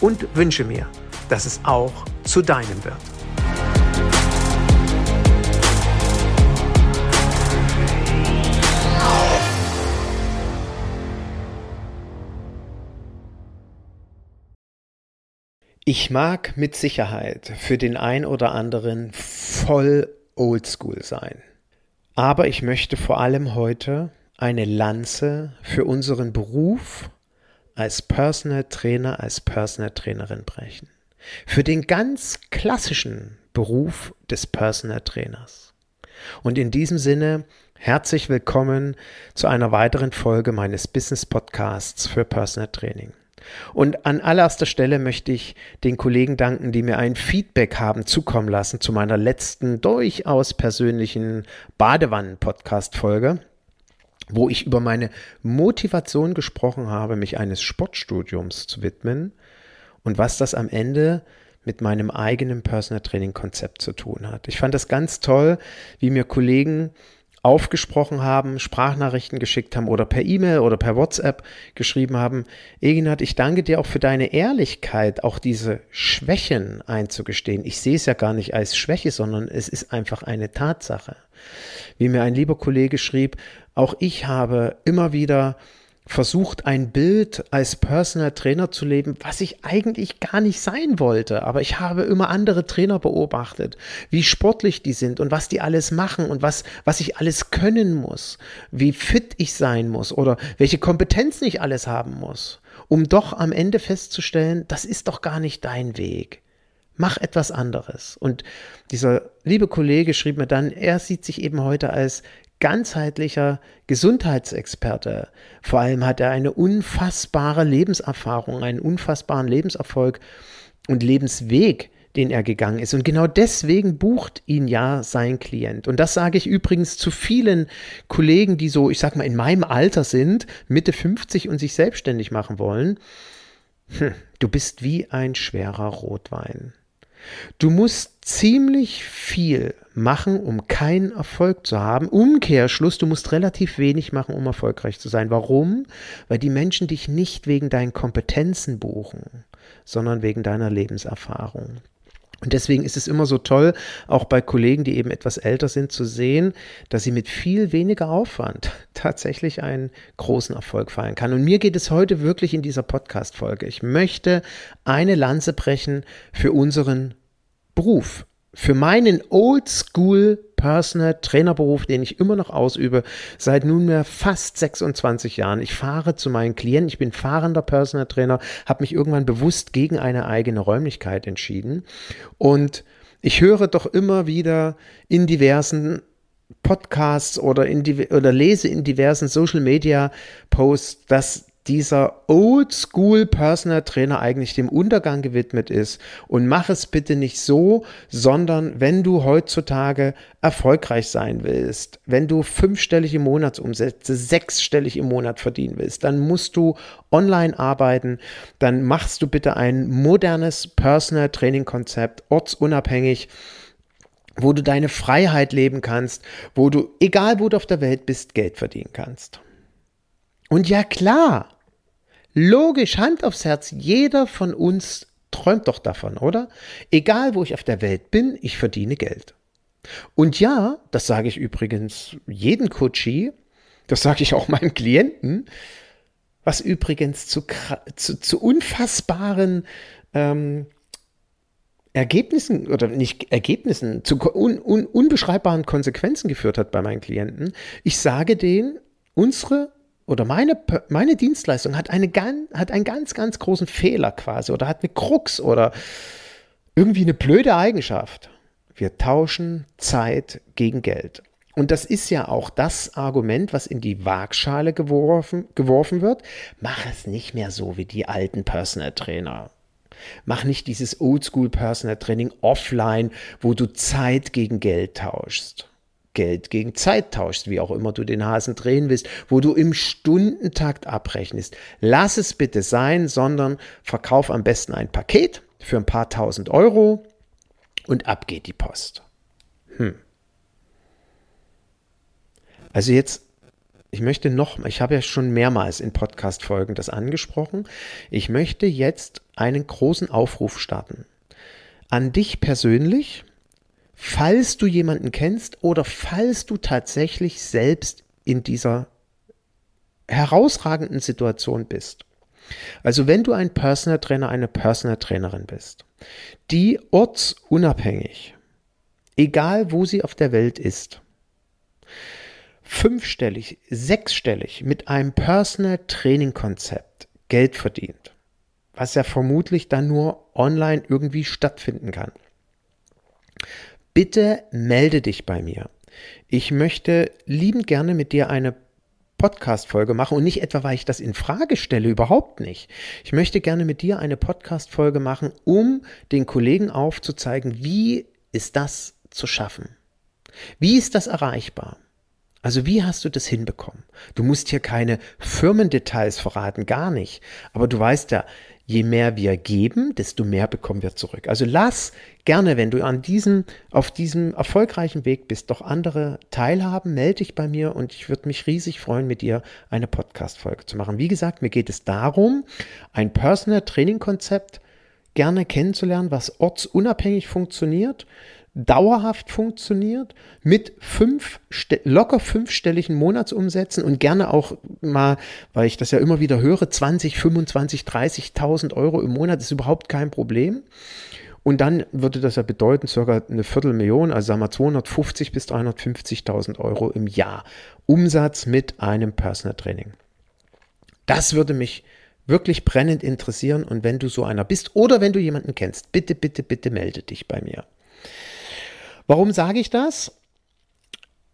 und wünsche mir, dass es auch zu deinem wird. Ich mag mit Sicherheit für den ein oder anderen voll oldschool sein. Aber ich möchte vor allem heute eine Lanze für unseren Beruf als Personal Trainer, als Personal Trainerin brechen. Für den ganz klassischen Beruf des Personal Trainers. Und in diesem Sinne herzlich willkommen zu einer weiteren Folge meines Business Podcasts für Personal Training. Und an allererster Stelle möchte ich den Kollegen danken, die mir ein Feedback haben zukommen lassen zu meiner letzten durchaus persönlichen Badewannen-Podcast-Folge, wo ich über meine Motivation gesprochen habe, mich eines Sportstudiums zu widmen und was das am Ende mit meinem eigenen Personal Training Konzept zu tun hat. Ich fand das ganz toll, wie mir Kollegen aufgesprochen haben, Sprachnachrichten geschickt haben oder per E-Mail oder per WhatsApp geschrieben haben, Eginat, ich danke dir auch für deine Ehrlichkeit, auch diese Schwächen einzugestehen. Ich sehe es ja gar nicht als Schwäche, sondern es ist einfach eine Tatsache. Wie mir ein lieber Kollege schrieb, auch ich habe immer wieder versucht, ein Bild als Personal Trainer zu leben, was ich eigentlich gar nicht sein wollte. Aber ich habe immer andere Trainer beobachtet, wie sportlich die sind und was die alles machen und was, was ich alles können muss, wie fit ich sein muss oder welche Kompetenzen ich alles haben muss, um doch am Ende festzustellen, das ist doch gar nicht dein Weg. Mach etwas anderes. Und dieser liebe Kollege schrieb mir dann, er sieht sich eben heute als ganzheitlicher Gesundheitsexperte. Vor allem hat er eine unfassbare Lebenserfahrung, einen unfassbaren Lebenserfolg und Lebensweg, den er gegangen ist. Und genau deswegen bucht ihn ja sein Klient. Und das sage ich übrigens zu vielen Kollegen, die so, ich sag mal, in meinem Alter sind, Mitte 50 und sich selbstständig machen wollen. Hm, du bist wie ein schwerer Rotwein. Du musst ziemlich viel machen, um keinen Erfolg zu haben. Umkehrschluss, du musst relativ wenig machen, um erfolgreich zu sein. Warum? Weil die Menschen dich nicht wegen deinen Kompetenzen buchen, sondern wegen deiner Lebenserfahrung. Und deswegen ist es immer so toll, auch bei Kollegen, die eben etwas älter sind, zu sehen, dass sie mit viel weniger Aufwand tatsächlich einen großen Erfolg feiern kann. Und mir geht es heute wirklich in dieser Podcast-Folge. Ich möchte eine Lanze brechen für unseren Beruf, für meinen Oldschool Personal Trainerberuf, den ich immer noch ausübe, seit nunmehr fast 26 Jahren. Ich fahre zu meinen Klienten, ich bin fahrender Personal Trainer, habe mich irgendwann bewusst gegen eine eigene Räumlichkeit entschieden und ich höre doch immer wieder in diversen Podcasts oder, in die, oder lese in diversen Social Media Posts, dass dieser Oldschool Personal Trainer eigentlich dem Untergang gewidmet ist. Und mach es bitte nicht so, sondern wenn du heutzutage erfolgreich sein willst, wenn du fünfstellige Monatsumsätze, sechsstellig im Monat verdienen willst, dann musst du online arbeiten, dann machst du bitte ein modernes Personal Training Konzept, ortsunabhängig wo du deine Freiheit leben kannst, wo du, egal wo du auf der Welt bist, Geld verdienen kannst. Und ja klar, Logisch, Hand aufs Herz, jeder von uns träumt doch davon, oder? Egal, wo ich auf der Welt bin, ich verdiene Geld. Und ja, das sage ich übrigens jeden Coachie, das sage ich auch meinem Klienten, was übrigens zu, zu, zu unfassbaren ähm, Ergebnissen oder nicht Ergebnissen, zu un, un, unbeschreibbaren Konsequenzen geführt hat bei meinen Klienten. Ich sage denen, unsere oder meine, meine Dienstleistung hat, eine, hat einen ganz, ganz großen Fehler quasi oder hat eine Krux oder irgendwie eine blöde Eigenschaft. Wir tauschen Zeit gegen Geld. Und das ist ja auch das Argument, was in die Waagschale geworfen, geworfen wird. Mach es nicht mehr so wie die alten Personal Trainer. Mach nicht dieses Oldschool Personal Training offline, wo du Zeit gegen Geld tauschst. Geld gegen Zeit tauschst, wie auch immer du den Hasen drehen willst, wo du im Stundentakt abrechnest. Lass es bitte sein, sondern verkauf am besten ein Paket für ein paar tausend Euro und ab geht die Post. Hm. Also jetzt ich möchte noch, ich habe ja schon mehrmals in Podcast-Folgen das angesprochen, ich möchte jetzt einen großen Aufruf starten. An dich persönlich, falls du jemanden kennst oder falls du tatsächlich selbst in dieser herausragenden Situation bist. Also wenn du ein Personal Trainer, eine Personal Trainerin bist, die ortsunabhängig, egal wo sie auf der Welt ist, fünfstellig, sechsstellig mit einem Personal Training Konzept Geld verdient, was ja vermutlich dann nur online irgendwie stattfinden kann. Bitte melde dich bei mir. Ich möchte liebend gerne mit dir eine Podcast-Folge machen und nicht etwa, weil ich das in Frage stelle, überhaupt nicht. Ich möchte gerne mit dir eine Podcast-Folge machen, um den Kollegen aufzuzeigen, wie ist das zu schaffen? Wie ist das erreichbar? Also wie hast du das hinbekommen? Du musst hier keine Firmendetails verraten, gar nicht. Aber du weißt ja, je mehr wir geben, desto mehr bekommen wir zurück. Also lass gerne, wenn du an diesem, auf diesem erfolgreichen Weg bist, doch andere teilhaben, melde dich bei mir und ich würde mich riesig freuen, mit dir eine Podcast-Folge zu machen. Wie gesagt, mir geht es darum, ein Personal Training Konzept gerne kennenzulernen, was ortsunabhängig funktioniert, dauerhaft funktioniert, mit fünf, locker fünfstelligen Monatsumsätzen und gerne auch mal, weil ich das ja immer wieder höre, 20, 25, 30.000 Euro im Monat ist überhaupt kein Problem. Und dann würde das ja bedeuten, circa eine Viertelmillion, also sagen wir 250 bis 350.000 Euro im Jahr Umsatz mit einem Personal Training. Das würde mich wirklich brennend interessieren und wenn du so einer bist oder wenn du jemanden kennst, bitte, bitte, bitte melde dich bei mir. Warum sage ich das?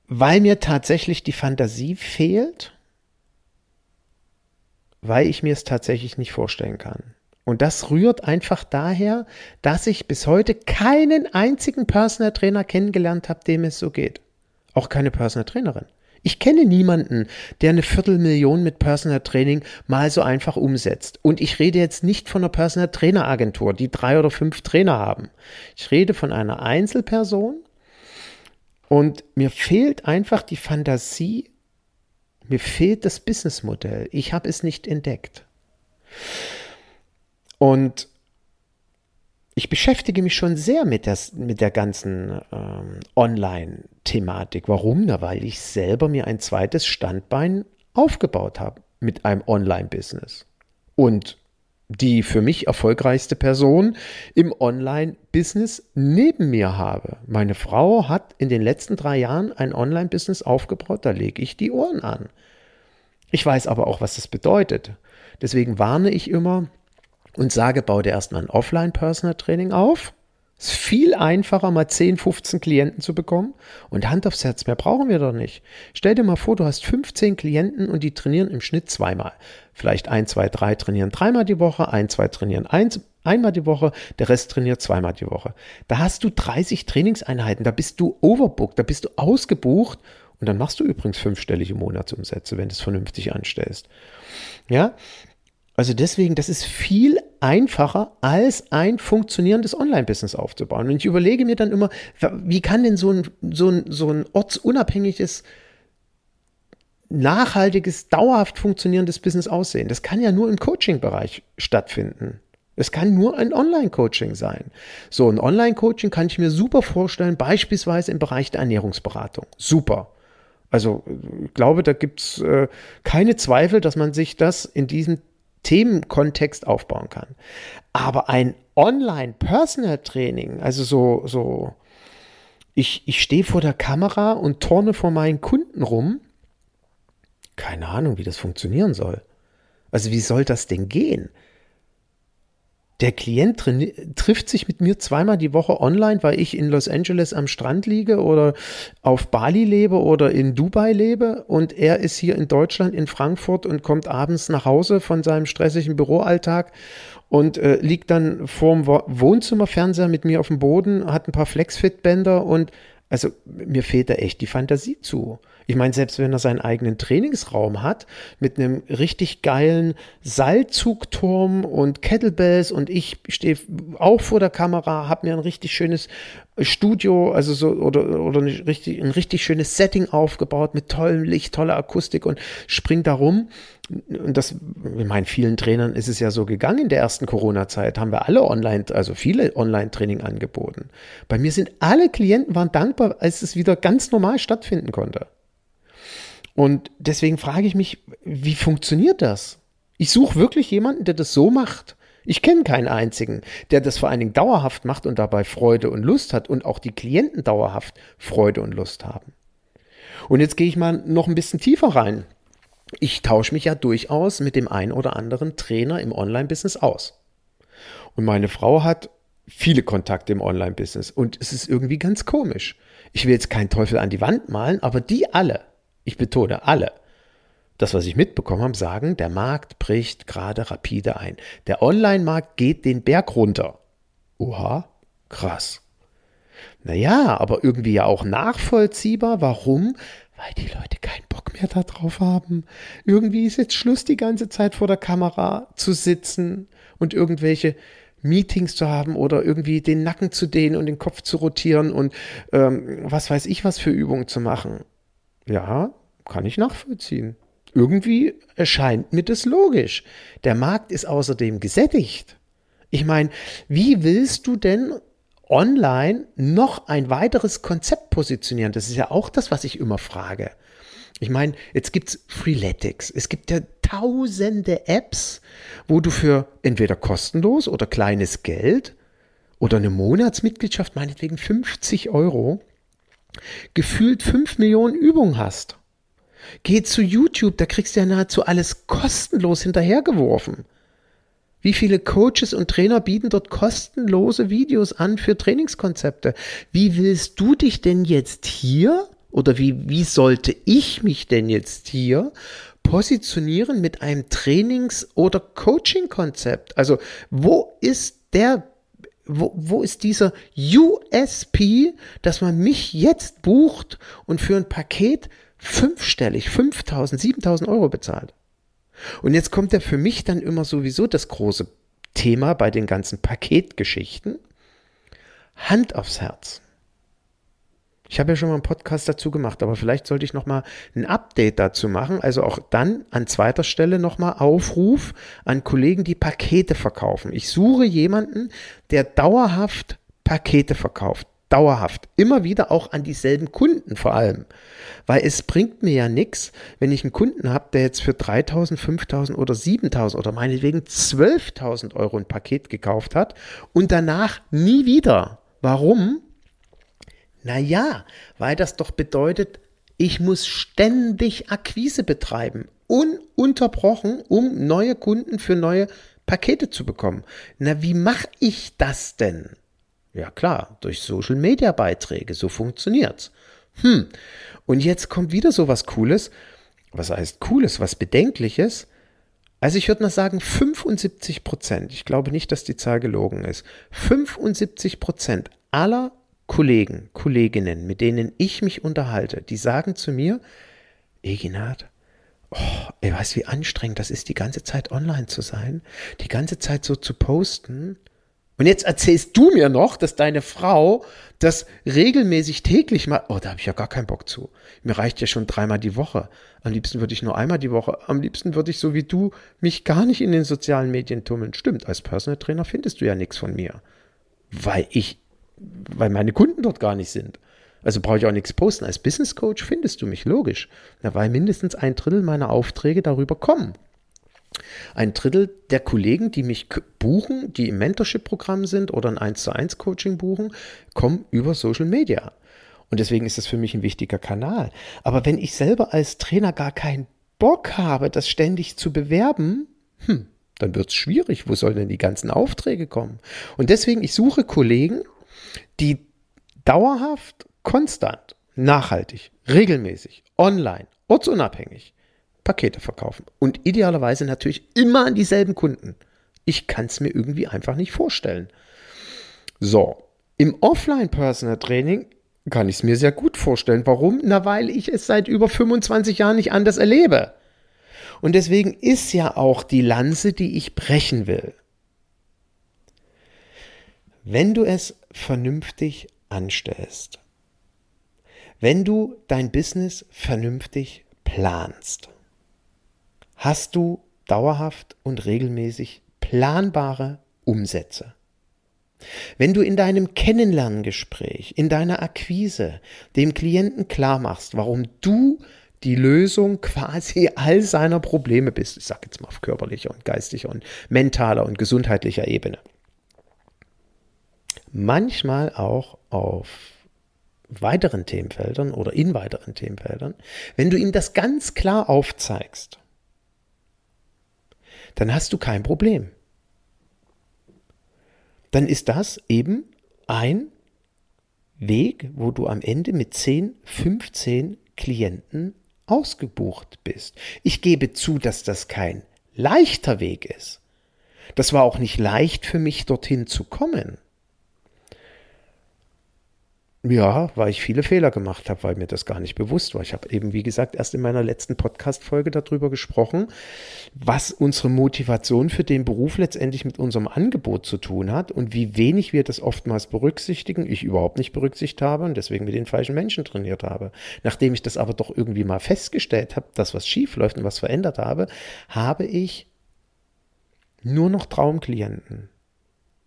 Weil mir tatsächlich die Fantasie fehlt, weil ich mir es tatsächlich nicht vorstellen kann. Und das rührt einfach daher, dass ich bis heute keinen einzigen Personal Trainer kennengelernt habe, dem es so geht. Auch keine Personal Trainerin. Ich kenne niemanden, der eine Viertelmillion mit Personal Training mal so einfach umsetzt. Und ich rede jetzt nicht von einer Personal Trainer Agentur, die drei oder fünf Trainer haben. Ich rede von einer Einzelperson. Und mir fehlt einfach die Fantasie, mir fehlt das Businessmodell. Ich habe es nicht entdeckt. Und ich beschäftige mich schon sehr mit, das, mit der ganzen ähm, Online-Thematik. Warum? Na, weil ich selber mir ein zweites Standbein aufgebaut habe mit einem Online-Business. Und die für mich erfolgreichste Person im Online-Business neben mir habe. Meine Frau hat in den letzten drei Jahren ein Online-Business aufgebaut, da lege ich die Ohren an. Ich weiß aber auch, was das bedeutet. Deswegen warne ich immer, und sage, bau dir erstmal ein Offline-Personal-Training auf. Ist viel einfacher, mal 10, 15 Klienten zu bekommen. Und Hand aufs Herz, mehr brauchen wir doch nicht. Stell dir mal vor, du hast 15 Klienten und die trainieren im Schnitt zweimal. Vielleicht ein, zwei, drei trainieren dreimal die Woche, ein, zwei trainieren eins, einmal die Woche, der Rest trainiert zweimal die Woche. Da hast du 30 Trainingseinheiten, da bist du overbooked, da bist du ausgebucht und dann machst du übrigens fünfstellige Monatsumsätze, wenn du es vernünftig anstellst. Ja, also deswegen, das ist viel einfacher, als ein funktionierendes Online-Business aufzubauen. Und ich überlege mir dann immer, wie kann denn so ein, so ein, so ein ortsunabhängiges, nachhaltiges, dauerhaft funktionierendes Business aussehen? Das kann ja nur im Coaching-Bereich stattfinden. Es kann nur ein Online-Coaching sein. So, ein Online-Coaching kann ich mir super vorstellen, beispielsweise im Bereich der Ernährungsberatung. Super. Also ich glaube, da gibt es äh, keine Zweifel, dass man sich das in diesem Themenkontext aufbauen kann. Aber ein Online-Personal-Training, also so, so, ich, ich stehe vor der Kamera und torne vor meinen Kunden rum, keine Ahnung, wie das funktionieren soll. Also wie soll das denn gehen? Der Klient trifft sich mit mir zweimal die Woche online, weil ich in Los Angeles am Strand liege oder auf Bali lebe oder in Dubai lebe und er ist hier in Deutschland in Frankfurt und kommt abends nach Hause von seinem stressigen Büroalltag und äh, liegt dann vorm Wohnzimmerfernseher mit mir auf dem Boden, hat ein paar Flexfit-Bänder und also mir fehlt da echt die Fantasie zu. Ich meine, selbst wenn er seinen eigenen Trainingsraum hat, mit einem richtig geilen Seilzugturm und Kettlebells und ich stehe auch vor der Kamera, habe mir ein richtig schönes Studio, also so, oder, oder ein richtig, ein richtig schönes Setting aufgebaut mit tollem Licht, toller Akustik und springt da rum. Und das, in meinen vielen Trainern ist es ja so gegangen in der ersten Corona-Zeit, haben wir alle online, also viele Online-Training angeboten. Bei mir sind alle Klienten waren dankbar, als es wieder ganz normal stattfinden konnte. Und deswegen frage ich mich, wie funktioniert das? Ich suche wirklich jemanden, der das so macht. Ich kenne keinen einzigen, der das vor allen Dingen dauerhaft macht und dabei Freude und Lust hat und auch die Klienten dauerhaft Freude und Lust haben. Und jetzt gehe ich mal noch ein bisschen tiefer rein. Ich tausche mich ja durchaus mit dem einen oder anderen Trainer im Online-Business aus. Und meine Frau hat viele Kontakte im Online-Business und es ist irgendwie ganz komisch. Ich will jetzt keinen Teufel an die Wand malen, aber die alle, ich betone alle, das, was ich mitbekommen habe, sagen, der Markt bricht gerade rapide ein. Der Online-Markt geht den Berg runter. Oha, krass. Naja, aber irgendwie ja auch nachvollziehbar. Warum? Weil die Leute keinen Bock mehr darauf haben. Irgendwie ist jetzt Schluss, die ganze Zeit vor der Kamera zu sitzen und irgendwelche Meetings zu haben oder irgendwie den Nacken zu dehnen und den Kopf zu rotieren und ähm, was weiß ich was für Übungen zu machen. Ja, kann ich nachvollziehen. Irgendwie erscheint mir das logisch. Der Markt ist außerdem gesättigt. Ich meine, wie willst du denn online noch ein weiteres Konzept positionieren? Das ist ja auch das, was ich immer frage. Ich meine, jetzt gibt es Freeletics. Es gibt ja tausende Apps, wo du für entweder kostenlos oder kleines Geld oder eine Monatsmitgliedschaft, meinetwegen 50 Euro, gefühlt 5 Millionen Übungen hast. Geh zu YouTube, da kriegst du ja nahezu alles kostenlos hinterhergeworfen. Wie viele Coaches und Trainer bieten dort kostenlose Videos an für Trainingskonzepte? Wie willst du dich denn jetzt hier oder wie, wie sollte ich mich denn jetzt hier positionieren mit einem Trainings- oder Coaching-Konzept? Also wo ist der wo, wo ist dieser USP, dass man mich jetzt bucht und für ein Paket fünfstellig, 5000, 7000 Euro bezahlt. Und jetzt kommt ja für mich dann immer sowieso das große Thema bei den ganzen Paketgeschichten. Hand aufs Herz. Ich habe ja schon mal einen Podcast dazu gemacht, aber vielleicht sollte ich noch mal ein Update dazu machen. Also auch dann an zweiter Stelle noch mal Aufruf an Kollegen, die Pakete verkaufen. Ich suche jemanden, der dauerhaft Pakete verkauft dauerhaft, immer wieder auch an dieselben Kunden vor allem. Weil es bringt mir ja nichts, wenn ich einen Kunden habe, der jetzt für 3.000, 5.000 oder 7.000 oder meinetwegen 12.000 Euro ein Paket gekauft hat und danach nie wieder. Warum? Naja, weil das doch bedeutet, ich muss ständig Akquise betreiben, ununterbrochen, um neue Kunden für neue Pakete zu bekommen. Na, wie mache ich das denn? Ja klar, durch Social Media Beiträge, so funktioniert's. Hm. Und jetzt kommt wieder so was Cooles. Was heißt Cooles, was Bedenkliches? Also ich würde mal sagen 75 Prozent. Ich glaube nicht, dass die Zahl gelogen ist. 75 Prozent aller Kollegen, Kolleginnen, mit denen ich mich unterhalte, die sagen zu mir, Eginat, oh, ey, weißt wie anstrengend das ist, die ganze Zeit online zu sein, die ganze Zeit so zu posten. Und jetzt erzählst du mir noch, dass deine Frau das regelmäßig täglich macht. Oh, da habe ich ja gar keinen Bock zu. Mir reicht ja schon dreimal die Woche. Am liebsten würde ich nur einmal die Woche. Am liebsten würde ich so wie du mich gar nicht in den sozialen Medien tummeln. Stimmt, als Personal Trainer findest du ja nichts von mir. Weil ich, weil meine Kunden dort gar nicht sind. Also brauche ich auch nichts posten. Als Business Coach findest du mich logisch. Na, weil mindestens ein Drittel meiner Aufträge darüber kommen. Ein Drittel der Kollegen, die mich buchen, die im Mentorship-Programm sind oder ein 1 zu 1 Coaching buchen, kommen über Social Media. Und deswegen ist das für mich ein wichtiger Kanal. Aber wenn ich selber als Trainer gar keinen Bock habe, das ständig zu bewerben, hm, dann wird es schwierig. Wo sollen denn die ganzen Aufträge kommen? Und deswegen, ich suche Kollegen, die dauerhaft, konstant, nachhaltig, regelmäßig, online, ortsunabhängig Pakete verkaufen. Und idealerweise natürlich immer an dieselben Kunden. Ich kann es mir irgendwie einfach nicht vorstellen. So, im Offline-Personal-Training kann ich es mir sehr gut vorstellen. Warum? Na, weil ich es seit über 25 Jahren nicht anders erlebe. Und deswegen ist ja auch die Lanze, die ich brechen will. Wenn du es vernünftig anstellst, wenn du dein Business vernünftig planst, hast du dauerhaft und regelmäßig planbare Umsätze. Wenn du in deinem Kennenlerngespräch, in deiner Akquise dem Klienten klar machst, warum du die Lösung quasi all seiner Probleme bist, ich sage jetzt mal auf körperlicher und geistiger und mentaler und gesundheitlicher Ebene, manchmal auch auf weiteren Themenfeldern oder in weiteren Themenfeldern, wenn du ihm das ganz klar aufzeigst, dann hast du kein Problem. Dann ist das eben ein Weg, wo du am Ende mit 10, 15 Klienten ausgebucht bist. Ich gebe zu, dass das kein leichter Weg ist. Das war auch nicht leicht für mich, dorthin zu kommen. Ja, weil ich viele Fehler gemacht habe, weil mir das gar nicht bewusst war. Ich habe eben, wie gesagt, erst in meiner letzten Podcast-Folge darüber gesprochen, was unsere Motivation für den Beruf letztendlich mit unserem Angebot zu tun hat und wie wenig wir das oftmals berücksichtigen, ich überhaupt nicht berücksichtigt habe und deswegen mit den falschen Menschen trainiert habe. Nachdem ich das aber doch irgendwie mal festgestellt habe, dass was schief läuft und was verändert habe, habe ich nur noch Traumklienten,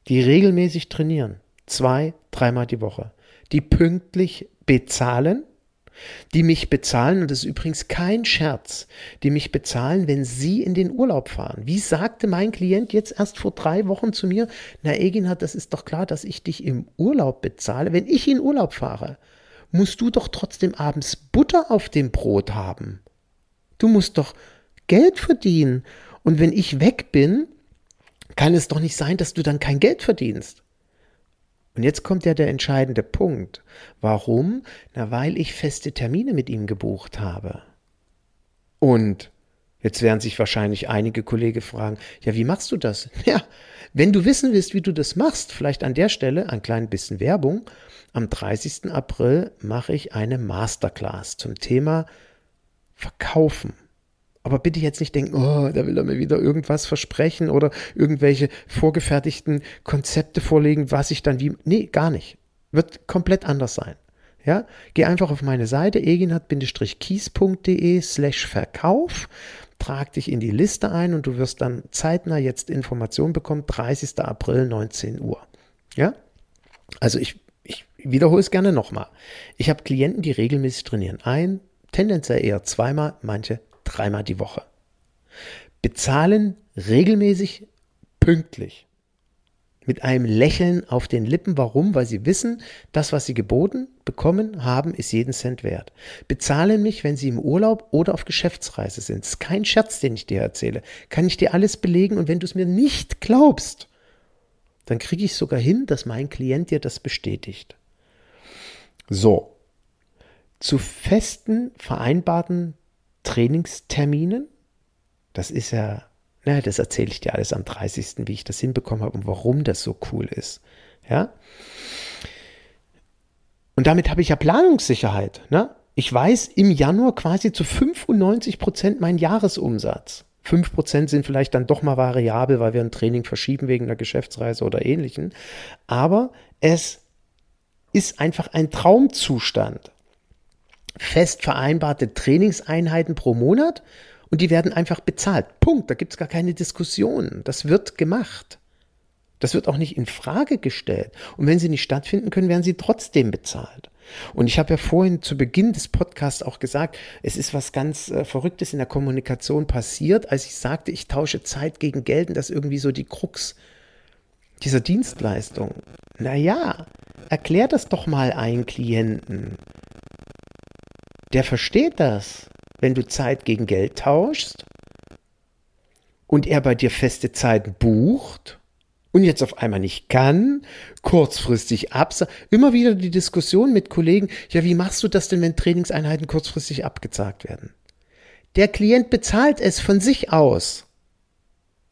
die regelmäßig trainieren. Zwei, dreimal die Woche die pünktlich bezahlen, die mich bezahlen, und das ist übrigens kein Scherz, die mich bezahlen, wenn sie in den Urlaub fahren. Wie sagte mein Klient jetzt erst vor drei Wochen zu mir, na Eginhard, das ist doch klar, dass ich dich im Urlaub bezahle. Wenn ich in Urlaub fahre, musst du doch trotzdem abends Butter auf dem Brot haben. Du musst doch Geld verdienen. Und wenn ich weg bin, kann es doch nicht sein, dass du dann kein Geld verdienst. Und jetzt kommt ja der entscheidende Punkt. Warum? Na, weil ich feste Termine mit ihm gebucht habe. Und jetzt werden sich wahrscheinlich einige Kollegen fragen, ja, wie machst du das? Ja, wenn du wissen willst, wie du das machst, vielleicht an der Stelle ein klein bisschen Werbung. Am 30. April mache ich eine Masterclass zum Thema Verkaufen. Aber bitte jetzt nicht denken, oh, da will er mir wieder irgendwas versprechen oder irgendwelche vorgefertigten Konzepte vorlegen, was ich dann wie. Nee, gar nicht. Wird komplett anders sein. Ja, geh einfach auf meine Seite eginhard-kies.de slash Verkauf, trag dich in die Liste ein und du wirst dann zeitnah jetzt Informationen bekommen, 30. April 19 Uhr. Ja, also ich, ich wiederhole es gerne nochmal. Ich habe Klienten, die regelmäßig trainieren. Ein, tendenziell eher zweimal, manche dreimal die Woche. Bezahlen regelmäßig pünktlich. Mit einem Lächeln auf den Lippen. Warum? Weil sie wissen, das, was sie geboten bekommen haben, ist jeden Cent wert. Bezahlen mich, wenn sie im Urlaub oder auf Geschäftsreise sind. Das ist kein Scherz, den ich dir erzähle. Kann ich dir alles belegen und wenn du es mir nicht glaubst, dann kriege ich sogar hin, dass mein Klient dir das bestätigt. So. Zu festen, vereinbarten Trainingsterminen. Das ist ja, na, das erzähle ich dir alles am 30., wie ich das hinbekommen habe und warum das so cool ist. Ja. Und damit habe ich ja Planungssicherheit. Ne? Ich weiß im Januar quasi zu 95 Prozent meinen Jahresumsatz. 5 Prozent sind vielleicht dann doch mal variabel, weil wir ein Training verschieben wegen einer Geschäftsreise oder ähnlichen. Aber es ist einfach ein Traumzustand fest vereinbarte Trainingseinheiten pro Monat und die werden einfach bezahlt. Punkt. Da gibt es gar keine Diskussion. Das wird gemacht. Das wird auch nicht in Frage gestellt. Und wenn sie nicht stattfinden können, werden sie trotzdem bezahlt. Und ich habe ja vorhin zu Beginn des Podcasts auch gesagt, es ist was ganz äh, Verrücktes in der Kommunikation passiert, als ich sagte, ich tausche Zeit gegen Geld und das ist irgendwie so die Krux dieser Dienstleistung. Naja, erklär das doch mal einen Klienten. Der versteht das, wenn du Zeit gegen Geld tauschst und er bei dir feste Zeiten bucht und jetzt auf einmal nicht kann, kurzfristig absagt. Immer wieder die Diskussion mit Kollegen, ja, wie machst du das denn, wenn Trainingseinheiten kurzfristig abgezagt werden? Der Klient bezahlt es von sich aus.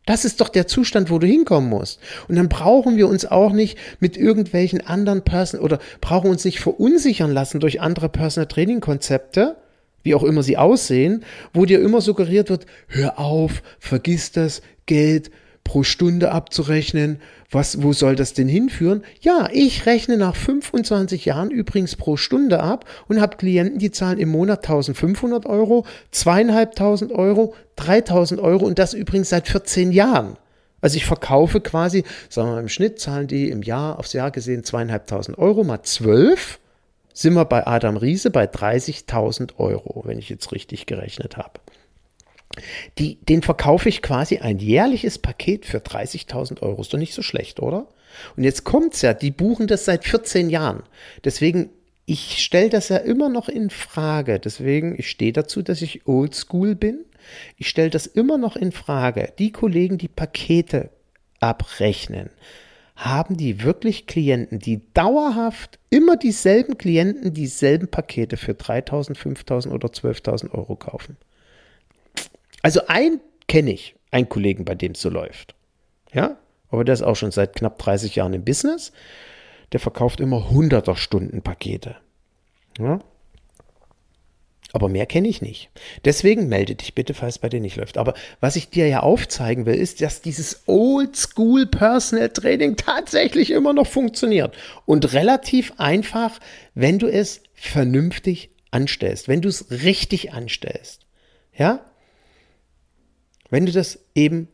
Das ist doch der Zustand, wo du hinkommen musst. Und dann brauchen wir uns auch nicht mit irgendwelchen anderen Person oder brauchen uns nicht verunsichern lassen durch andere Personal Training Konzepte, wie auch immer sie aussehen, wo dir immer suggeriert wird, hör auf, vergiss das, Geld, pro Stunde abzurechnen. Was, wo soll das denn hinführen? Ja, ich rechne nach 25 Jahren übrigens pro Stunde ab und habe Klienten, die zahlen im Monat 1500 Euro, zweieinhalbtausend Euro, 3000 Euro und das übrigens seit 14 Jahren. Also ich verkaufe quasi, sagen wir mal im Schnitt zahlen die im Jahr, aufs Jahr gesehen zweieinhalbtausend Euro mal zwölf, sind wir bei Adam Riese bei 30.000 Euro, wenn ich jetzt richtig gerechnet habe. Die, den verkaufe ich quasi ein jährliches Paket für 30.000 Euro. Ist doch nicht so schlecht, oder? Und jetzt kommt's ja, die buchen das seit 14 Jahren. Deswegen, ich stelle das ja immer noch in Frage. Deswegen, ich stehe dazu, dass ich oldschool bin. Ich stelle das immer noch in Frage. Die Kollegen, die Pakete abrechnen, haben die wirklich Klienten, die dauerhaft immer dieselben Klienten dieselben Pakete für 3.000, 5.000 oder 12.000 Euro kaufen? Also ein kenne ich, einen Kollegen, bei dem es so läuft. Ja, aber der ist auch schon seit knapp 30 Jahren im Business. Der verkauft immer hunderter Stunden Pakete. Ja? Aber mehr kenne ich nicht. Deswegen melde dich bitte, falls bei dir nicht läuft. Aber was ich dir ja aufzeigen will, ist, dass dieses Oldschool Personal Training tatsächlich immer noch funktioniert. Und relativ einfach, wenn du es vernünftig anstellst, wenn du es richtig anstellst. Ja? Wenn du das eben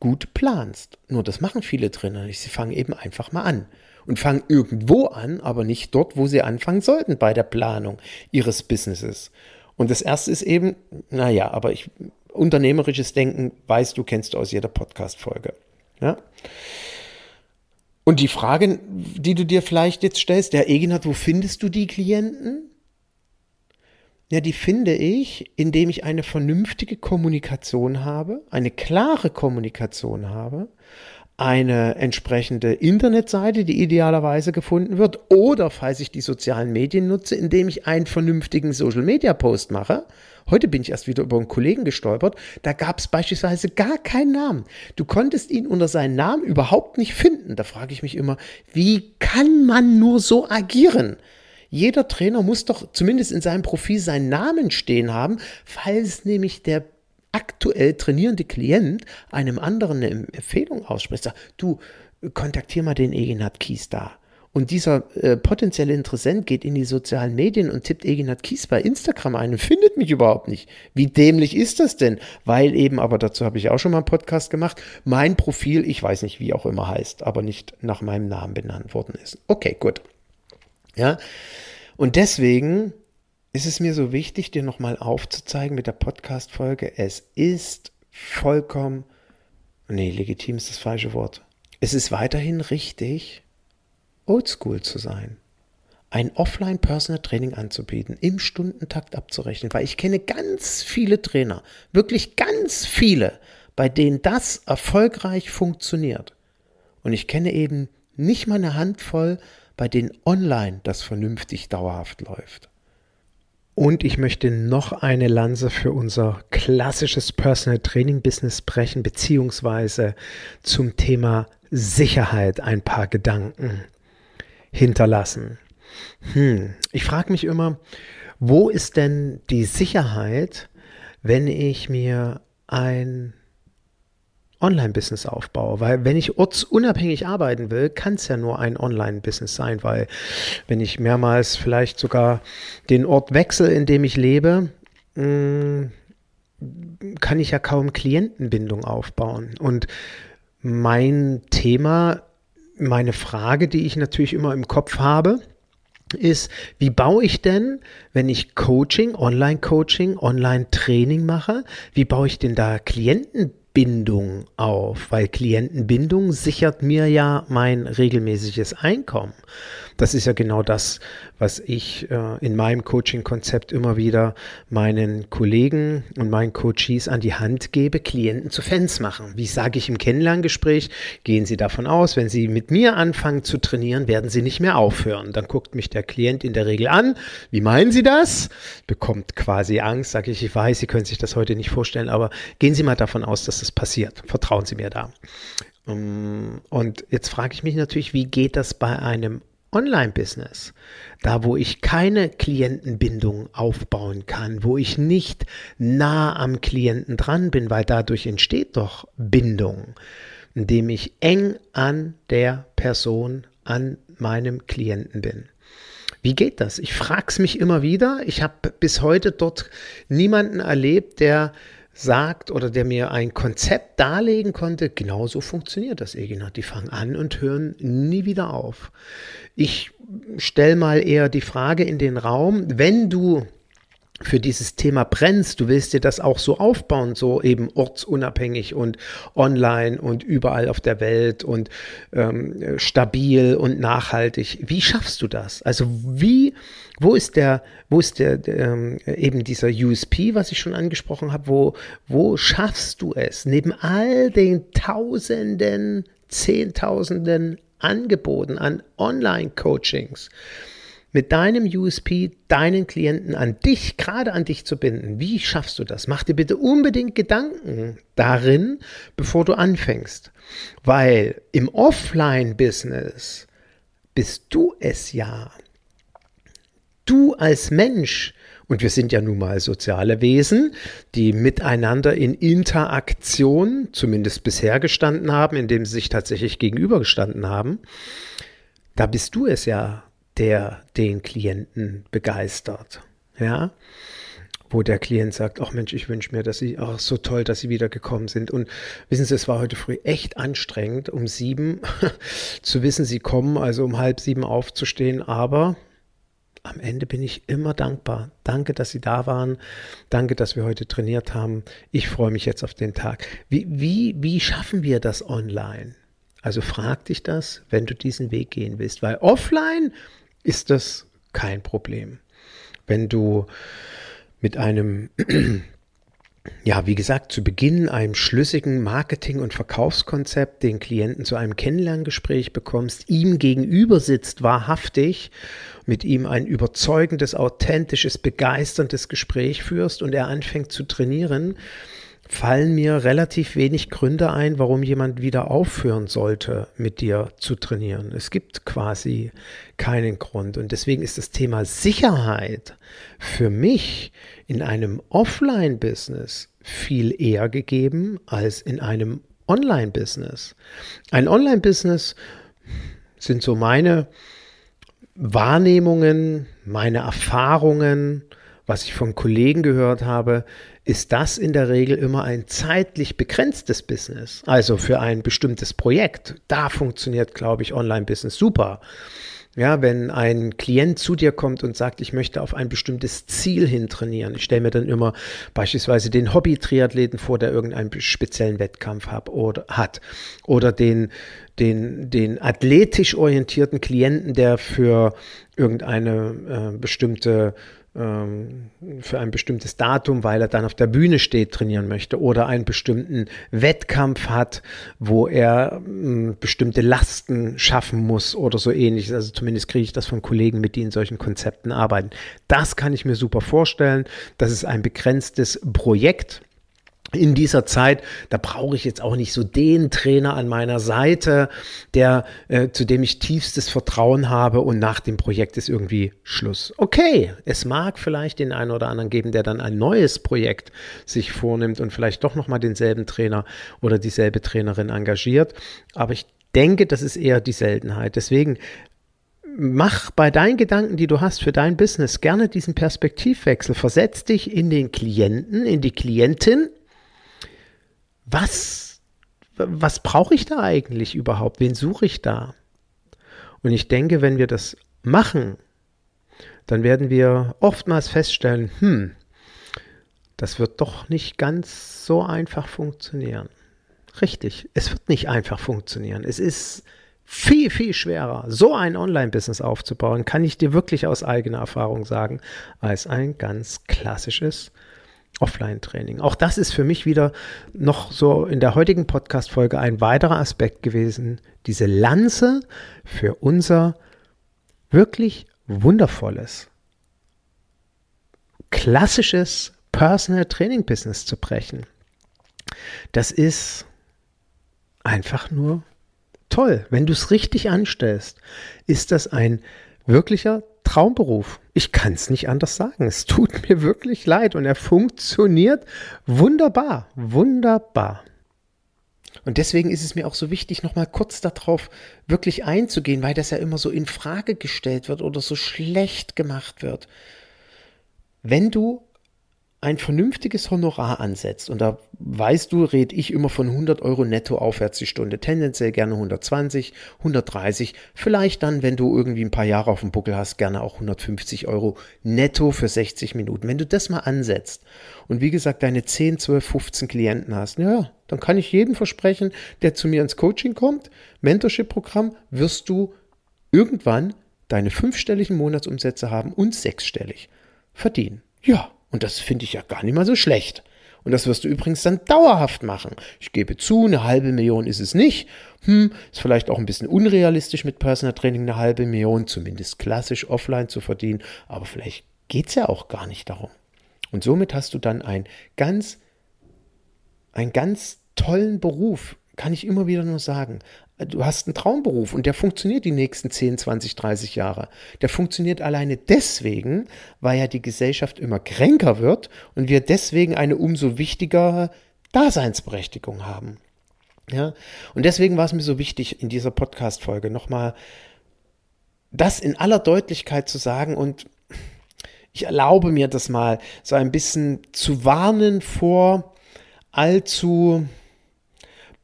gut planst. Nur das machen viele Trainer nicht. Sie fangen eben einfach mal an und fangen irgendwo an, aber nicht dort, wo sie anfangen sollten bei der Planung ihres Businesses. Und das erste ist eben, naja, aber ich, unternehmerisches Denken, weißt du, kennst du aus jeder Podcast-Folge. Ja? Und die Frage, die du dir vielleicht jetzt stellst, der Egenhard, wo findest du die Klienten? Ja, die finde ich, indem ich eine vernünftige Kommunikation habe, eine klare Kommunikation habe, eine entsprechende Internetseite, die idealerweise gefunden wird, oder falls ich die sozialen Medien nutze, indem ich einen vernünftigen Social-Media-Post mache. Heute bin ich erst wieder über einen Kollegen gestolpert, da gab es beispielsweise gar keinen Namen. Du konntest ihn unter seinen Namen überhaupt nicht finden. Da frage ich mich immer, wie kann man nur so agieren? Jeder Trainer muss doch zumindest in seinem Profil seinen Namen stehen haben, falls nämlich der aktuell trainierende Klient einem anderen eine Empfehlung ausspricht. Sagt, du, kontaktier mal den Egenhard Kies da. Und dieser äh, potenzielle Interessent geht in die sozialen Medien und tippt Egenhard Kies bei Instagram ein und findet mich überhaupt nicht. Wie dämlich ist das denn? Weil eben, aber dazu habe ich auch schon mal einen Podcast gemacht, mein Profil, ich weiß nicht, wie auch immer heißt, aber nicht nach meinem Namen benannt worden ist. Okay, gut. Ja. Und deswegen ist es mir so wichtig, dir nochmal aufzuzeigen mit der Podcast-Folge, es ist vollkommen, nee, legitim ist das falsche Wort. Es ist weiterhin richtig, oldschool zu sein. Ein Offline-Personal-Training anzubieten, im Stundentakt abzurechnen, weil ich kenne ganz viele Trainer, wirklich ganz viele, bei denen das erfolgreich funktioniert. Und ich kenne eben nicht mal eine Handvoll, bei denen online das vernünftig dauerhaft läuft. Und ich möchte noch eine Lanze für unser klassisches Personal Training Business brechen, beziehungsweise zum Thema Sicherheit ein paar Gedanken hinterlassen. Hm, ich frage mich immer, wo ist denn die Sicherheit, wenn ich mir ein Online-Business aufbaue. Weil wenn ich ortsunabhängig arbeiten will, kann es ja nur ein Online-Business sein, weil wenn ich mehrmals vielleicht sogar den Ort wechsle, in dem ich lebe, mm, kann ich ja kaum Klientenbindung aufbauen. Und mein Thema, meine Frage, die ich natürlich immer im Kopf habe, ist, wie baue ich denn, wenn ich Coaching, Online-Coaching, Online-Training mache, wie baue ich denn da Klientenbindung auf? Weil Klientenbindung sichert mir ja mein regelmäßiges Einkommen. Das ist ja genau das, was ich äh, in meinem Coaching-Konzept immer wieder meinen Kollegen und meinen Coaches an die Hand gebe, Klienten zu Fans machen. Wie sage ich im Kennenlerngespräch, gehen Sie davon aus, wenn Sie mit mir anfangen zu trainieren, werden Sie nicht mehr aufhören. Dann guckt mich der Klient in der Regel an. Wie meinen Sie das? Bekommt quasi Angst, sage ich, ich weiß, Sie können sich das heute nicht vorstellen, aber gehen Sie mal davon aus, dass das passiert. Vertrauen Sie mir da. Ähm, und jetzt frage ich mich natürlich, wie geht das bei einem Online-Business, da wo ich keine Klientenbindung aufbauen kann, wo ich nicht nah am Klienten dran bin, weil dadurch entsteht doch Bindung, indem ich eng an der Person, an meinem Klienten bin. Wie geht das? Ich frage es mich immer wieder. Ich habe bis heute dort niemanden erlebt, der sagt oder der mir ein Konzept darlegen konnte, genau so funktioniert das, Egina. Die fangen an und hören nie wieder auf. Ich stelle mal eher die Frage in den Raum, wenn du für dieses Thema brennst, du willst dir das auch so aufbauen, so eben ortsunabhängig und online und überall auf der Welt und ähm, stabil und nachhaltig. Wie schaffst du das? Also wie, wo ist der, wo ist der, ähm, eben dieser USP, was ich schon angesprochen habe, wo, wo schaffst du es, neben all den Tausenden, Zehntausenden Angeboten an Online-Coachings, mit deinem USP deinen Klienten an dich, gerade an dich zu binden. Wie schaffst du das? Mach dir bitte unbedingt Gedanken darin, bevor du anfängst. Weil im Offline-Business bist du es ja. Du als Mensch, und wir sind ja nun mal soziale Wesen, die miteinander in Interaktion, zumindest bisher gestanden haben, indem sie sich tatsächlich gegenübergestanden haben, da bist du es ja, der den Klienten begeistert. Ja, wo der Klient sagt, ach Mensch, ich wünsche mir, dass Sie, ach so toll, dass Sie wieder gekommen sind. Und wissen Sie, es war heute früh echt anstrengend, um sieben zu wissen, Sie kommen, also um halb sieben aufzustehen, aber am Ende bin ich immer dankbar. Danke, dass Sie da waren. Danke, dass wir heute trainiert haben. Ich freue mich jetzt auf den Tag. Wie, wie, wie schaffen wir das online? Also frag dich das, wenn du diesen Weg gehen willst, weil offline ist das kein Problem. Wenn du mit einem, ja, wie gesagt, zu Beginn einem schlüssigen Marketing- und Verkaufskonzept den Klienten zu einem Kennenlerngespräch bekommst, ihm gegenüber sitzt wahrhaftig, mit ihm ein überzeugendes, authentisches, begeisterndes Gespräch führst und er anfängt zu trainieren, fallen mir relativ wenig Gründe ein, warum jemand wieder aufhören sollte, mit dir zu trainieren. Es gibt quasi keinen Grund. Und deswegen ist das Thema Sicherheit für mich in einem Offline-Business viel eher gegeben als in einem Online-Business. Ein Online-Business sind so meine Wahrnehmungen, meine Erfahrungen, was ich von Kollegen gehört habe, ist das in der Regel immer ein zeitlich begrenztes Business. Also für ein bestimmtes Projekt. Da funktioniert, glaube ich, Online-Business super. Ja, wenn ein Klient zu dir kommt und sagt, ich möchte auf ein bestimmtes Ziel hin trainieren. Ich stelle mir dann immer beispielsweise den Hobby-Triathleten vor, der irgendeinen speziellen Wettkampf hat oder, hat. Oder den, den, den athletisch orientierten Klienten, der für irgendeine äh, bestimmte für ein bestimmtes Datum, weil er dann auf der Bühne steht, trainieren möchte oder einen bestimmten Wettkampf hat, wo er ähm, bestimmte Lasten schaffen muss oder so ähnliches. Also zumindest kriege ich das von Kollegen mit, die in solchen Konzepten arbeiten. Das kann ich mir super vorstellen. Das ist ein begrenztes Projekt in dieser Zeit, da brauche ich jetzt auch nicht so den Trainer an meiner Seite, der äh, zu dem ich tiefstes Vertrauen habe und nach dem Projekt ist irgendwie Schluss. Okay, es mag vielleicht den einen oder anderen geben, der dann ein neues Projekt sich vornimmt und vielleicht doch noch mal denselben Trainer oder dieselbe Trainerin engagiert, aber ich denke, das ist eher die Seltenheit. Deswegen mach bei deinen Gedanken, die du hast für dein Business, gerne diesen Perspektivwechsel. Versetz dich in den Klienten, in die Klientin was was brauche ich da eigentlich überhaupt? Wen suche ich da? Und ich denke, wenn wir das machen, dann werden wir oftmals feststellen, hm, das wird doch nicht ganz so einfach funktionieren. Richtig, es wird nicht einfach funktionieren. Es ist viel, viel schwerer, so ein Online-Business aufzubauen, kann ich dir wirklich aus eigener Erfahrung sagen, als ein ganz klassisches Offline-Training. Auch das ist für mich wieder noch so in der heutigen Podcast-Folge ein weiterer Aspekt gewesen, diese Lanze für unser wirklich wundervolles, klassisches Personal Training Business zu brechen. Das ist einfach nur toll. Wenn du es richtig anstellst, ist das ein wirklicher Traumberuf. Ich kann es nicht anders sagen. Es tut mir wirklich leid und er funktioniert wunderbar, wunderbar. Und deswegen ist es mir auch so wichtig, nochmal kurz darauf wirklich einzugehen, weil das ja immer so in Frage gestellt wird oder so schlecht gemacht wird. Wenn du ein vernünftiges Honorar ansetzt, und da weißt du, rede ich immer von 100 Euro netto aufwärts die Stunde, tendenziell gerne 120, 130, vielleicht dann, wenn du irgendwie ein paar Jahre auf dem Buckel hast, gerne auch 150 Euro netto für 60 Minuten. Wenn du das mal ansetzt und wie gesagt deine 10, 12, 15 Klienten hast, ja, dann kann ich jedem versprechen, der zu mir ins Coaching kommt, Mentorship-Programm, wirst du irgendwann deine fünfstelligen Monatsumsätze haben und sechsstellig verdienen. Ja, und das finde ich ja gar nicht mal so schlecht. Und das wirst du übrigens dann dauerhaft machen. Ich gebe zu, eine halbe Million ist es nicht. Hm, ist vielleicht auch ein bisschen unrealistisch mit Personal Training eine halbe Million, zumindest klassisch offline zu verdienen. Aber vielleicht geht es ja auch gar nicht darum. Und somit hast du dann ein ganz, einen ganz tollen Beruf, kann ich immer wieder nur sagen du hast einen Traumberuf und der funktioniert die nächsten 10, 20, 30 Jahre. Der funktioniert alleine deswegen, weil ja die Gesellschaft immer kränker wird und wir deswegen eine umso wichtigere Daseinsberechtigung haben. Ja, und deswegen war es mir so wichtig, in dieser Podcast-Folge nochmal das in aller Deutlichkeit zu sagen und ich erlaube mir das mal so ein bisschen zu warnen vor allzu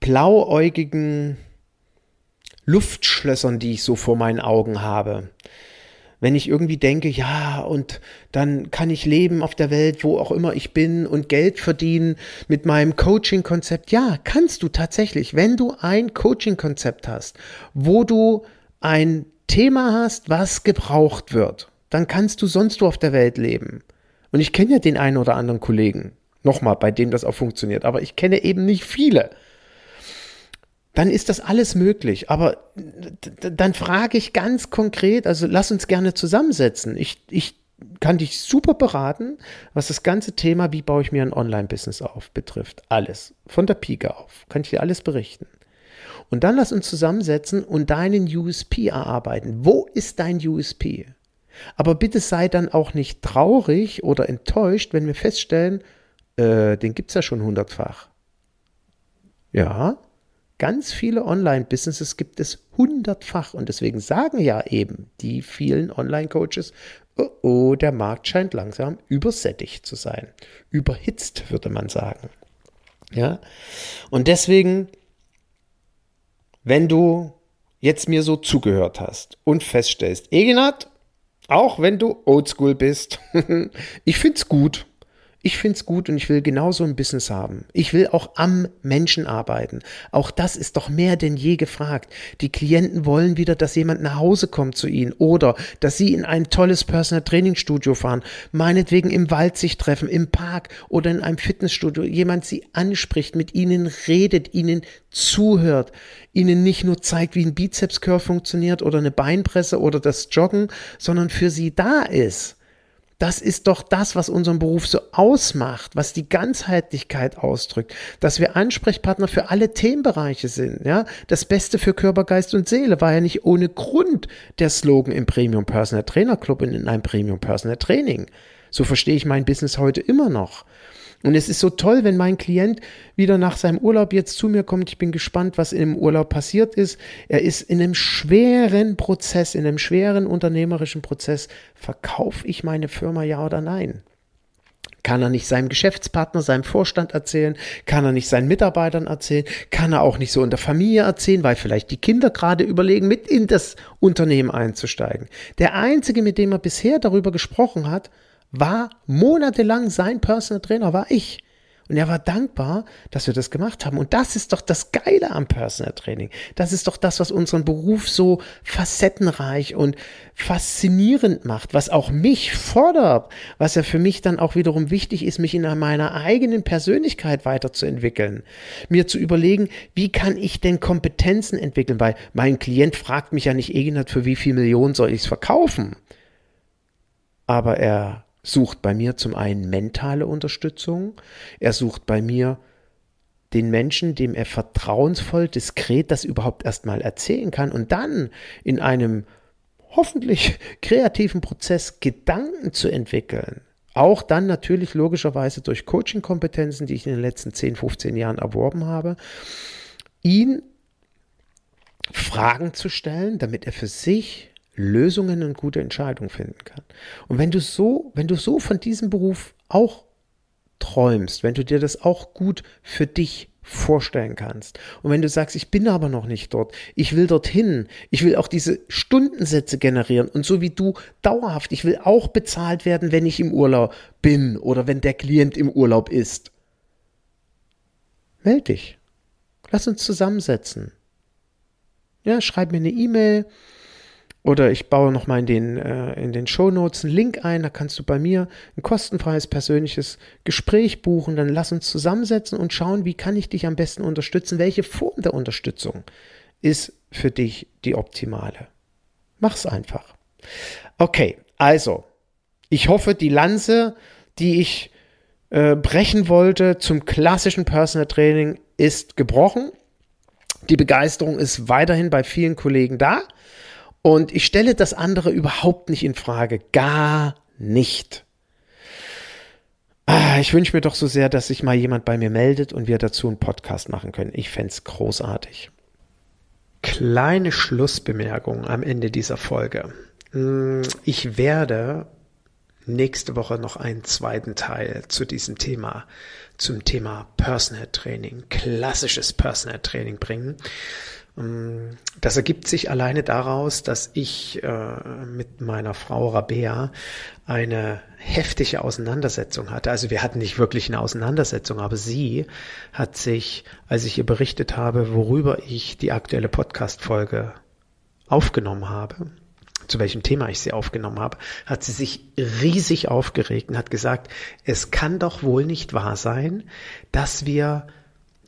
blauäugigen Luftschlössern, die ich so vor meinen Augen habe. Wenn ich irgendwie denke, ja, und dann kann ich leben auf der Welt, wo auch immer ich bin und Geld verdienen mit meinem Coaching-Konzept. Ja, kannst du tatsächlich, wenn du ein Coaching-Konzept hast, wo du ein Thema hast, was gebraucht wird, dann kannst du sonst wo auf der Welt leben. Und ich kenne ja den einen oder anderen Kollegen, nochmal, bei dem das auch funktioniert, aber ich kenne eben nicht viele dann ist das alles möglich. Aber dann frage ich ganz konkret, also lass uns gerne zusammensetzen. Ich, ich kann dich super beraten, was das ganze Thema, wie baue ich mir ein Online-Business auf, betrifft. Alles. Von der Pike auf. Kann ich dir alles berichten. Und dann lass uns zusammensetzen und deinen USP erarbeiten. Wo ist dein USP? Aber bitte sei dann auch nicht traurig oder enttäuscht, wenn wir feststellen, äh, den gibt es ja schon hundertfach. Ja, Ganz viele Online-Businesses gibt es hundertfach und deswegen sagen ja eben die vielen Online-Coaches, oh, oh, der Markt scheint langsam übersättigt zu sein. Überhitzt, würde man sagen. Ja, und deswegen, wenn du jetzt mir so zugehört hast und feststellst, Eginat, auch wenn du oldschool bist, ich find's gut ich finde es gut und ich will genauso ein Business haben. Ich will auch am Menschen arbeiten. Auch das ist doch mehr denn je gefragt. Die Klienten wollen wieder, dass jemand nach Hause kommt zu ihnen oder dass sie in ein tolles Personal Training Studio fahren, meinetwegen im Wald sich treffen, im Park oder in einem Fitnessstudio, jemand sie anspricht, mit ihnen redet, ihnen zuhört, ihnen nicht nur zeigt, wie ein Bizeps Curl funktioniert oder eine Beinpresse oder das Joggen, sondern für sie da ist. Das ist doch das, was unseren Beruf so ausmacht, was die Ganzheitlichkeit ausdrückt, dass wir Ansprechpartner für alle Themenbereiche sind. Ja, das Beste für Körper, Geist und Seele war ja nicht ohne Grund der Slogan im Premium Personal Trainer Club und in einem Premium Personal Training. So verstehe ich mein Business heute immer noch. Und es ist so toll, wenn mein Klient wieder nach seinem Urlaub jetzt zu mir kommt. Ich bin gespannt, was im Urlaub passiert ist. Er ist in einem schweren Prozess, in einem schweren unternehmerischen Prozess. Verkaufe ich meine Firma ja oder nein? Kann er nicht seinem Geschäftspartner, seinem Vorstand erzählen? Kann er nicht seinen Mitarbeitern erzählen? Kann er auch nicht so in der Familie erzählen, weil vielleicht die Kinder gerade überlegen, mit in das Unternehmen einzusteigen? Der einzige, mit dem er bisher darüber gesprochen hat, war monatelang sein Personal Trainer, war ich. Und er war dankbar, dass wir das gemacht haben. Und das ist doch das Geile am Personal Training. Das ist doch das, was unseren Beruf so facettenreich und faszinierend macht, was auch mich fordert, was ja für mich dann auch wiederum wichtig ist, mich in meiner eigenen Persönlichkeit weiterzuentwickeln. Mir zu überlegen, wie kann ich denn Kompetenzen entwickeln? Weil mein Klient fragt mich ja nicht, Egenhard, für wie viel Millionen soll ich es verkaufen? Aber er sucht bei mir zum einen mentale Unterstützung, er sucht bei mir den Menschen, dem er vertrauensvoll, diskret das überhaupt erstmal erzählen kann und dann in einem hoffentlich kreativen Prozess Gedanken zu entwickeln. Auch dann natürlich logischerweise durch Coaching-Kompetenzen, die ich in den letzten 10, 15 Jahren erworben habe, ihn Fragen zu stellen, damit er für sich Lösungen und gute Entscheidungen finden kann. Und wenn du so, wenn du so von diesem Beruf auch träumst, wenn du dir das auch gut für dich vorstellen kannst. Und wenn du sagst, ich bin aber noch nicht dort, ich will dorthin, ich will auch diese Stundensätze generieren und so wie du dauerhaft, ich will auch bezahlt werden, wenn ich im Urlaub bin oder wenn der Klient im Urlaub ist. Meld dich. Lass uns zusammensetzen. Ja, schreib mir eine E-Mail, oder ich baue nochmal in den, äh, in den Show Notes einen Link ein, da kannst du bei mir ein kostenfreies persönliches Gespräch buchen. Dann lass uns zusammensetzen und schauen, wie kann ich dich am besten unterstützen. Welche Form der Unterstützung ist für dich die optimale? Mach's einfach. Okay, also, ich hoffe, die Lanze, die ich äh, brechen wollte zum klassischen Personal Training, ist gebrochen. Die Begeisterung ist weiterhin bei vielen Kollegen da. Und ich stelle das andere überhaupt nicht in Frage. Gar nicht. Ah, ich wünsche mir doch so sehr, dass sich mal jemand bei mir meldet und wir dazu einen Podcast machen können. Ich fände es großartig. Kleine Schlussbemerkung am Ende dieser Folge. Hm, ich werde nächste Woche noch einen zweiten Teil zu diesem Thema, zum Thema Personal Training, klassisches Personal Training bringen. Ähm, das ergibt sich alleine daraus, dass ich äh, mit meiner Frau Rabea eine heftige Auseinandersetzung hatte. Also wir hatten nicht wirklich eine Auseinandersetzung, aber sie hat sich, als ich ihr berichtet habe, worüber ich die aktuelle Podcast-Folge aufgenommen habe, zu welchem Thema ich sie aufgenommen habe, hat sie sich riesig aufgeregt und hat gesagt, es kann doch wohl nicht wahr sein, dass wir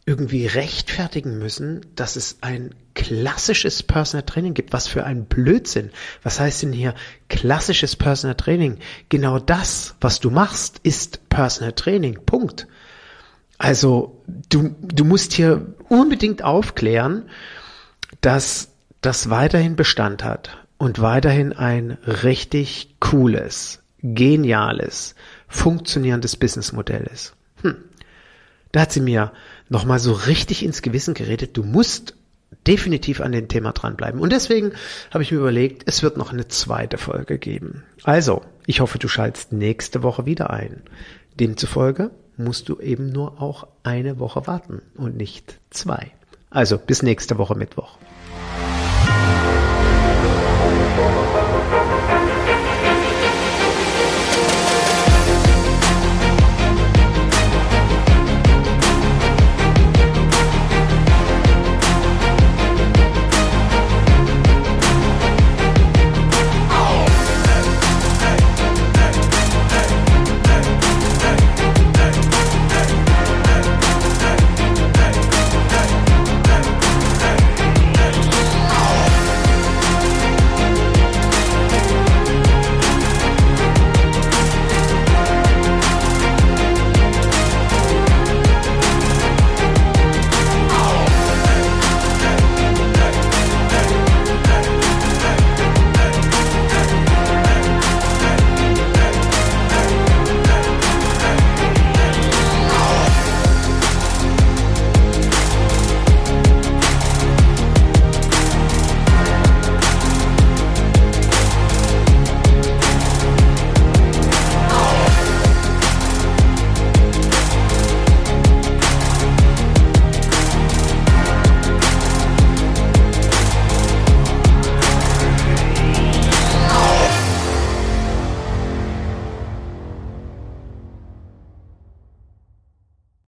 irgendwie rechtfertigen müssen, dass es ein klassisches Personal Training gibt. Was für ein Blödsinn. Was heißt denn hier klassisches Personal Training? Genau das, was du machst, ist Personal Training. Punkt. Also du, du musst hier unbedingt aufklären, dass das weiterhin Bestand hat und weiterhin ein richtig cooles, geniales, funktionierendes Businessmodell ist. Hm. Da hat sie mir nochmal so richtig ins Gewissen geredet. Du musst definitiv an dem Thema dranbleiben. Und deswegen habe ich mir überlegt, es wird noch eine zweite Folge geben. Also, ich hoffe, du schaltest nächste Woche wieder ein. Demzufolge musst du eben nur auch eine Woche warten und nicht zwei. Also, bis nächste Woche Mittwoch.